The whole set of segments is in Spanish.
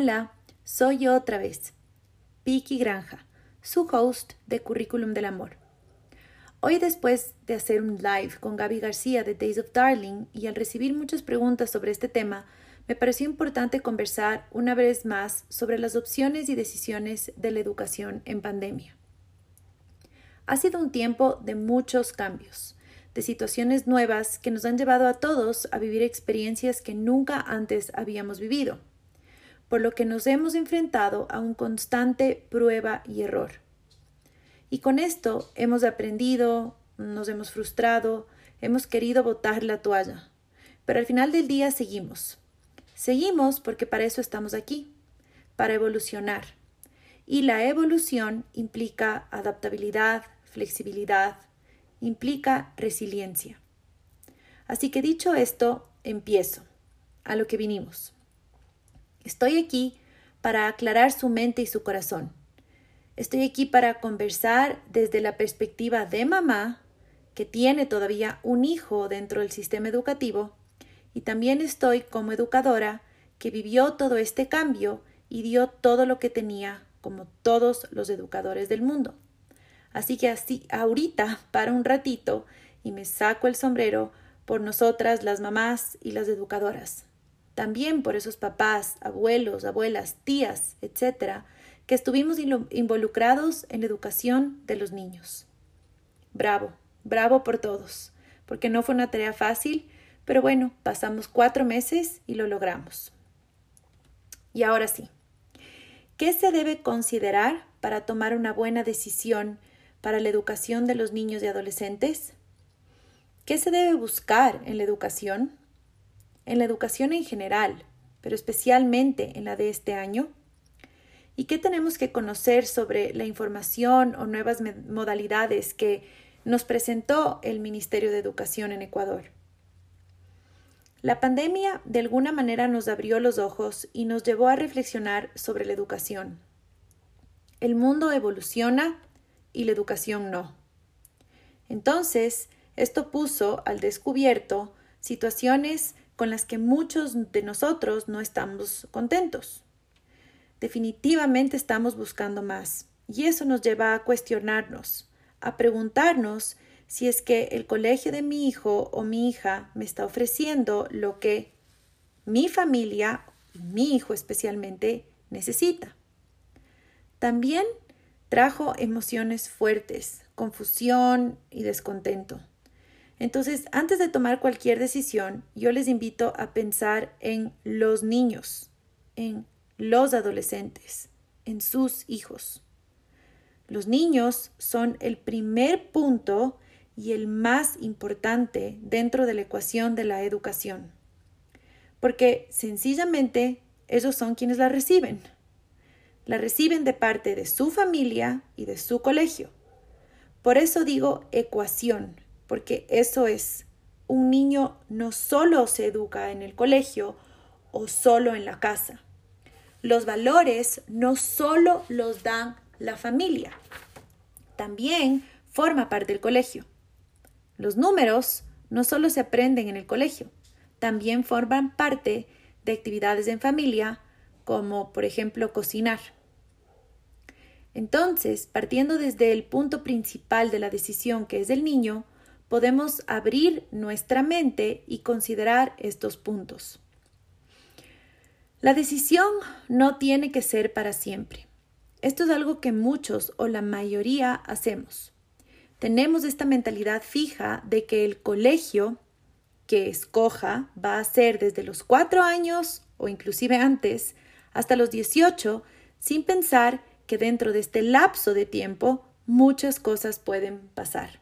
Hola, soy yo otra vez, Vicky Granja, su host de Currículum del Amor. Hoy después de hacer un live con Gaby García de Days of Darling y al recibir muchas preguntas sobre este tema, me pareció importante conversar una vez más sobre las opciones y decisiones de la educación en pandemia. Ha sido un tiempo de muchos cambios, de situaciones nuevas que nos han llevado a todos a vivir experiencias que nunca antes habíamos vivido por lo que nos hemos enfrentado a un constante prueba y error. Y con esto hemos aprendido, nos hemos frustrado, hemos querido botar la toalla. Pero al final del día seguimos. Seguimos porque para eso estamos aquí, para evolucionar. Y la evolución implica adaptabilidad, flexibilidad, implica resiliencia. Así que dicho esto, empiezo a lo que vinimos. Estoy aquí para aclarar su mente y su corazón. Estoy aquí para conversar desde la perspectiva de mamá, que tiene todavía un hijo dentro del sistema educativo, y también estoy como educadora que vivió todo este cambio y dio todo lo que tenía como todos los educadores del mundo. Así que así ahorita para un ratito y me saco el sombrero por nosotras las mamás y las educadoras también por esos papás, abuelos, abuelas, tías, etcétera, que estuvimos involucrados en la educación de los niños. Bravo, bravo por todos, porque no fue una tarea fácil, pero bueno, pasamos cuatro meses y lo logramos. Y ahora sí, ¿qué se debe considerar para tomar una buena decisión para la educación de los niños y adolescentes? ¿Qué se debe buscar en la educación? En la educación en general, pero especialmente en la de este año? ¿Y qué tenemos que conocer sobre la información o nuevas modalidades que nos presentó el Ministerio de Educación en Ecuador? La pandemia de alguna manera nos abrió los ojos y nos llevó a reflexionar sobre la educación. El mundo evoluciona y la educación no. Entonces, esto puso al descubierto situaciones con las que muchos de nosotros no estamos contentos. Definitivamente estamos buscando más y eso nos lleva a cuestionarnos, a preguntarnos si es que el colegio de mi hijo o mi hija me está ofreciendo lo que mi familia, mi hijo especialmente, necesita. También trajo emociones fuertes, confusión y descontento. Entonces, antes de tomar cualquier decisión, yo les invito a pensar en los niños, en los adolescentes, en sus hijos. Los niños son el primer punto y el más importante dentro de la ecuación de la educación, porque sencillamente ellos son quienes la reciben. La reciben de parte de su familia y de su colegio. Por eso digo ecuación, porque eso es, un niño no solo se educa en el colegio o solo en la casa. Los valores no solo los dan la familia, también forma parte del colegio. Los números no solo se aprenden en el colegio, también forman parte de actividades en familia, como por ejemplo cocinar. Entonces, partiendo desde el punto principal de la decisión que es el niño, podemos abrir nuestra mente y considerar estos puntos. La decisión no tiene que ser para siempre. Esto es algo que muchos o la mayoría hacemos. Tenemos esta mentalidad fija de que el colegio que escoja va a ser desde los cuatro años o inclusive antes hasta los 18 sin pensar que dentro de este lapso de tiempo muchas cosas pueden pasar.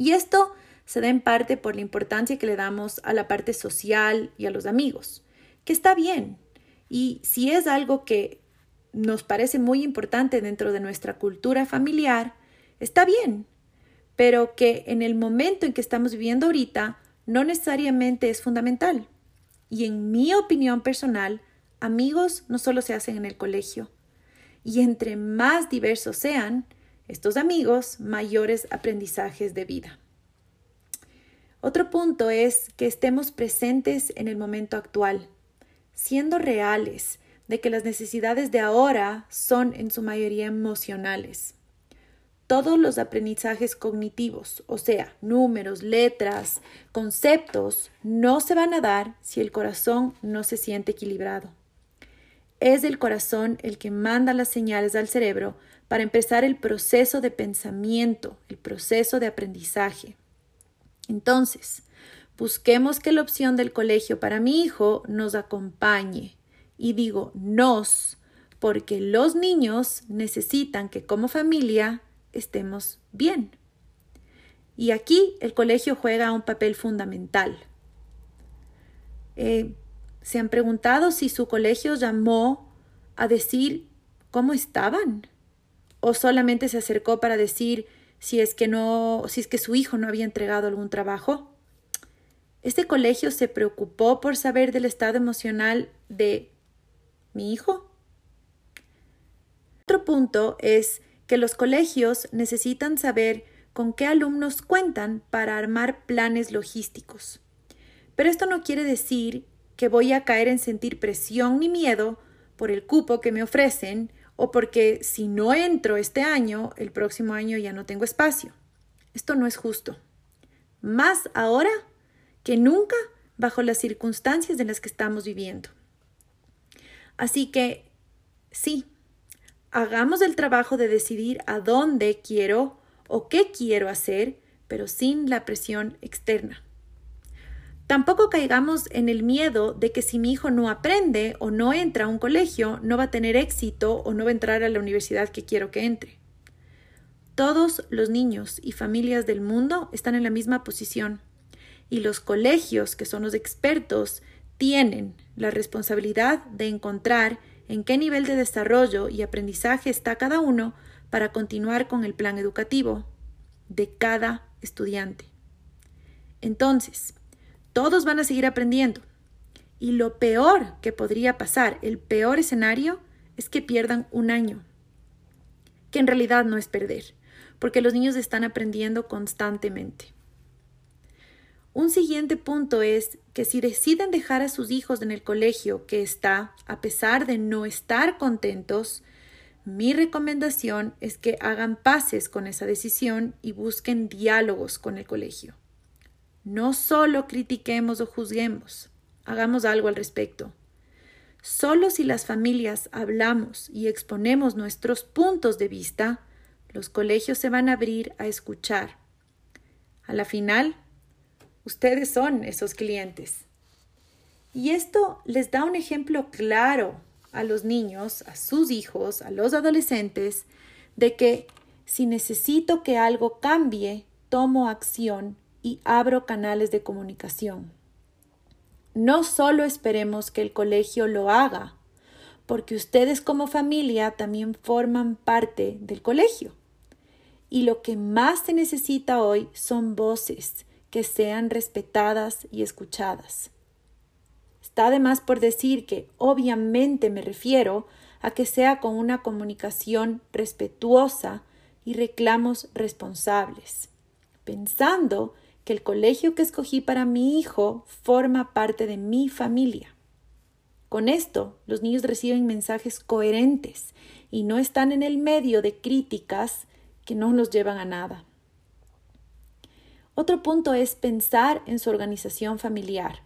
Y esto se da en parte por la importancia que le damos a la parte social y a los amigos, que está bien. Y si es algo que nos parece muy importante dentro de nuestra cultura familiar, está bien, pero que en el momento en que estamos viviendo ahorita no necesariamente es fundamental. Y en mi opinión personal, amigos no solo se hacen en el colegio. Y entre más diversos sean, estos amigos mayores aprendizajes de vida. Otro punto es que estemos presentes en el momento actual, siendo reales de que las necesidades de ahora son en su mayoría emocionales. Todos los aprendizajes cognitivos, o sea, números, letras, conceptos, no se van a dar si el corazón no se siente equilibrado. Es el corazón el que manda las señales al cerebro para empezar el proceso de pensamiento, el proceso de aprendizaje. Entonces, busquemos que la opción del colegio para mi hijo nos acompañe. Y digo nos, porque los niños necesitan que como familia estemos bien. Y aquí el colegio juega un papel fundamental. Eh, ¿Se han preguntado si su colegio llamó a decir cómo estaban? ¿O solamente se acercó para decir si es que no, si es que su hijo no había entregado algún trabajo? ¿Este colegio se preocupó por saber del estado emocional de mi hijo? Otro punto es que los colegios necesitan saber con qué alumnos cuentan para armar planes logísticos. Pero esto no quiere decir que voy a caer en sentir presión ni miedo por el cupo que me ofrecen o porque si no entro este año, el próximo año ya no tengo espacio. Esto no es justo. Más ahora que nunca bajo las circunstancias en las que estamos viviendo. Así que sí, hagamos el trabajo de decidir a dónde quiero o qué quiero hacer, pero sin la presión externa. Tampoco caigamos en el miedo de que si mi hijo no aprende o no entra a un colegio, no va a tener éxito o no va a entrar a la universidad que quiero que entre. Todos los niños y familias del mundo están en la misma posición y los colegios, que son los expertos, tienen la responsabilidad de encontrar en qué nivel de desarrollo y aprendizaje está cada uno para continuar con el plan educativo de cada estudiante. Entonces, todos van a seguir aprendiendo. Y lo peor que podría pasar, el peor escenario, es que pierdan un año. Que en realidad no es perder, porque los niños están aprendiendo constantemente. Un siguiente punto es que si deciden dejar a sus hijos en el colegio que está, a pesar de no estar contentos, mi recomendación es que hagan paces con esa decisión y busquen diálogos con el colegio. No solo critiquemos o juzguemos, hagamos algo al respecto. Solo si las familias hablamos y exponemos nuestros puntos de vista, los colegios se van a abrir a escuchar. A la final, ustedes son esos clientes. Y esto les da un ejemplo claro a los niños, a sus hijos, a los adolescentes, de que si necesito que algo cambie, tomo acción y abro canales de comunicación. No solo esperemos que el colegio lo haga, porque ustedes como familia también forman parte del colegio. Y lo que más se necesita hoy son voces que sean respetadas y escuchadas. Está además por decir que obviamente me refiero a que sea con una comunicación respetuosa y reclamos responsables, pensando que el colegio que escogí para mi hijo forma parte de mi familia. Con esto, los niños reciben mensajes coherentes y no están en el medio de críticas que no los llevan a nada. Otro punto es pensar en su organización familiar,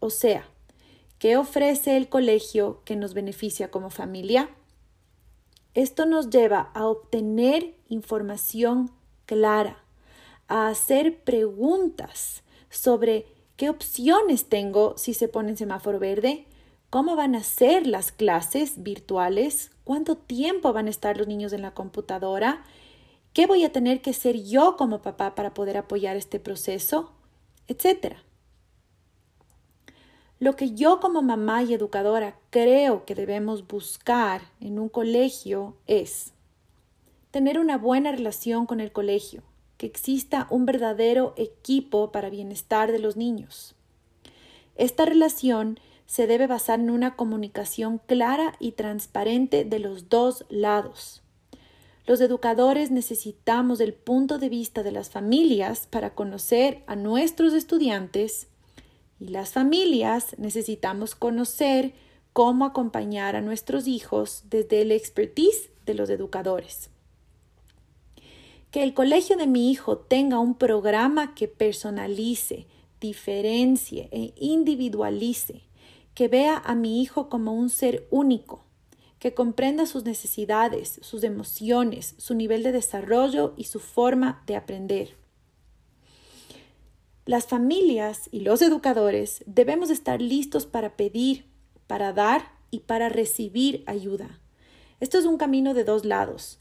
o sea, ¿qué ofrece el colegio que nos beneficia como familia? Esto nos lleva a obtener información clara, a hacer preguntas sobre qué opciones tengo si se pone en semáforo verde, cómo van a ser las clases virtuales, cuánto tiempo van a estar los niños en la computadora, qué voy a tener que ser yo como papá para poder apoyar este proceso, etc. Lo que yo como mamá y educadora creo que debemos buscar en un colegio es tener una buena relación con el colegio, que exista un verdadero equipo para bienestar de los niños. Esta relación se debe basar en una comunicación clara y transparente de los dos lados. Los educadores necesitamos el punto de vista de las familias para conocer a nuestros estudiantes y las familias necesitamos conocer cómo acompañar a nuestros hijos desde el expertise de los educadores. Que el colegio de mi hijo tenga un programa que personalice, diferencie e individualice, que vea a mi hijo como un ser único, que comprenda sus necesidades, sus emociones, su nivel de desarrollo y su forma de aprender. Las familias y los educadores debemos estar listos para pedir, para dar y para recibir ayuda. Esto es un camino de dos lados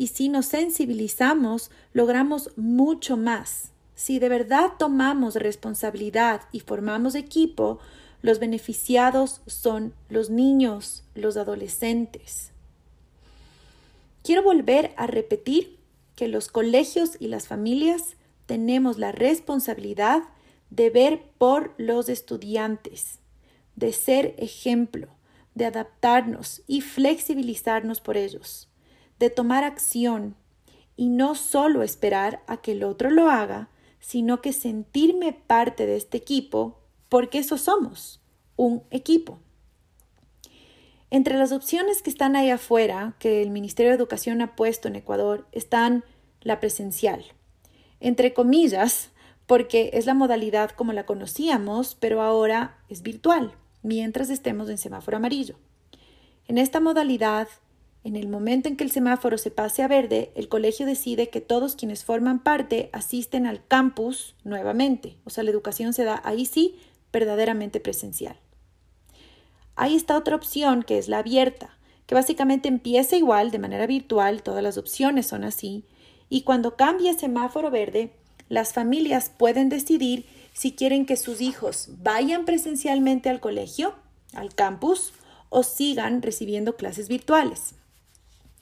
y si nos sensibilizamos, logramos mucho más. Si de verdad tomamos responsabilidad y formamos equipo, los beneficiados son los niños, los adolescentes. Quiero volver a repetir que los colegios y las familias tenemos la responsabilidad de ver por los estudiantes, de ser ejemplo, de adaptarnos y flexibilizarnos por ellos de tomar acción y no solo esperar a que el otro lo haga, sino que sentirme parte de este equipo, porque eso somos, un equipo. Entre las opciones que están ahí afuera, que el Ministerio de Educación ha puesto en Ecuador, están la presencial, entre comillas, porque es la modalidad como la conocíamos, pero ahora es virtual, mientras estemos en semáforo amarillo. En esta modalidad, en el momento en que el semáforo se pase a verde, el colegio decide que todos quienes forman parte asisten al campus nuevamente. O sea, la educación se da ahí sí verdaderamente presencial. Ahí está otra opción que es la abierta, que básicamente empieza igual de manera virtual, todas las opciones son así, y cuando cambia semáforo verde, las familias pueden decidir si quieren que sus hijos vayan presencialmente al colegio, al campus, o sigan recibiendo clases virtuales.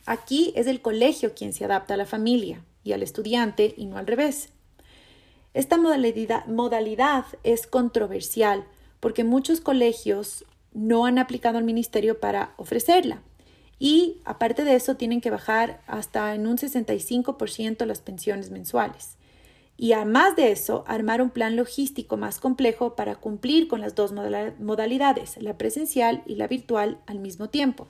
Aquí es el colegio quien se adapta a la familia y al estudiante y no al revés. Esta modalidad, es controversial porque muchos colegios no han aplicado al ministerio para ofrecerla. Y aparte de eso, tienen que bajar hasta en un 65% las pensiones mensuales. Y además de eso, armar un plan logístico más complejo para cumplir con las dos modalidades, la presencial y la virtual, al mismo tiempo.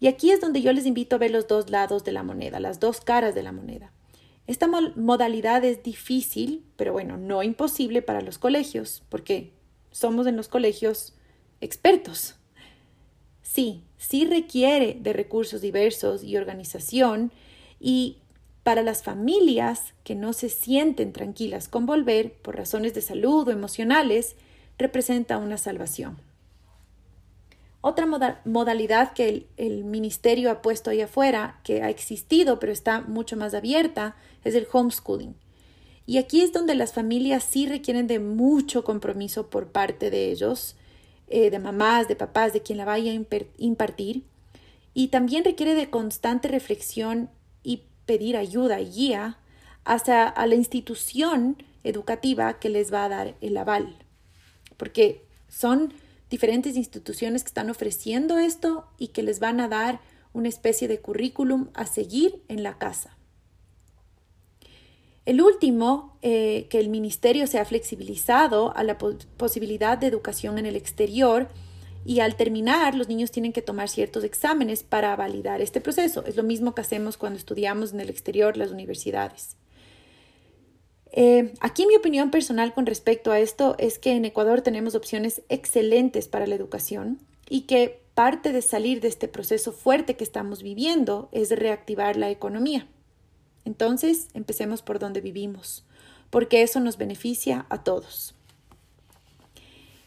Y aquí es donde yo les invito a ver los dos lados de la moneda, las dos caras de la moneda. Esta modalidad es difícil, pero bueno, no imposible para los colegios, porque somos en los colegios expertos. Sí, sí requiere de recursos diversos y organización y para las familias que no se sienten tranquilas con volver por razones de salud o emocionales, representa una salvación. Otra modalidad que el, ministerio ha puesto ahí afuera, que ha existido pero está mucho más abierta, es el homeschooling. Y aquí es donde las familias sí requieren de mucho compromiso por parte de ellos, eh, de mamás, de papás, de quien la vaya a impartir. Y también requiere de constante reflexión y pedir ayuda y guía hacia a la institución educativa que les va a dar el aval. Porque son diferentes instituciones que están ofreciendo esto y que les van a dar una especie de currículum a seguir en la casa. El último, eh, que el ministerio se ha flexibilizado a la posibilidad de educación en el exterior y al terminar los niños tienen que tomar ciertos exámenes para validar este proceso. Es lo mismo que hacemos cuando estudiamos en el exterior las universidades. Eh, aquí mi opinión personal con respecto a esto es que en Ecuador tenemos opciones excelentes para la educación y que parte de salir de este proceso fuerte que estamos viviendo es reactivar la economía. Entonces, empecemos por donde vivimos, porque eso nos beneficia a todos.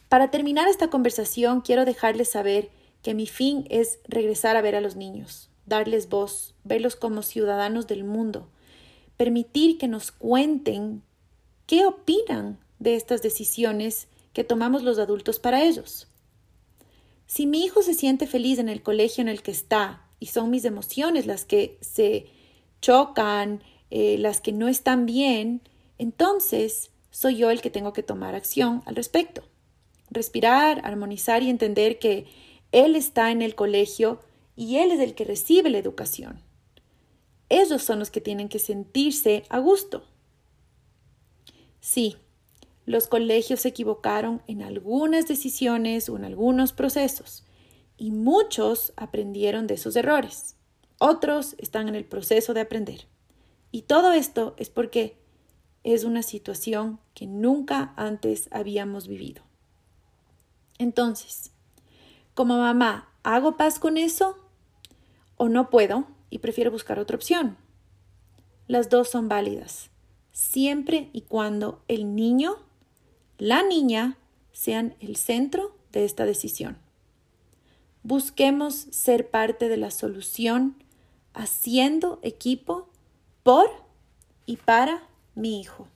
Para terminar esta conversación, quiero dejarles saber que mi fin es regresar a ver a los niños, darles voz, verlos como ciudadanos del mundo, permitir que nos cuenten qué opinan de estas decisiones que tomamos los adultos para ellos. Si mi hijo se siente feliz en el colegio en el que está y son mis emociones las que se chocan, eh, las que no están bien, entonces soy yo el que tengo que tomar acción al respecto. Respirar, armonizar y entender que él está en el colegio y él es el que recibe la educación ellos son los que tienen que sentirse a gusto. Sí, los colegios se equivocaron en algunas decisiones o en algunos procesos y muchos aprendieron de sus errores. Otros están en el proceso de aprender. Y todo esto es porque es una situación que nunca antes habíamos vivido. Entonces, como mamá, ¿hago paz con eso? ¿O no puedo y prefiero buscar otra opción? Las dos son válidas, siempre y cuando el niño, la niña, sean el centro de esta decisión. Busquemos ser parte de la solución haciendo equipo por y para mi hijo.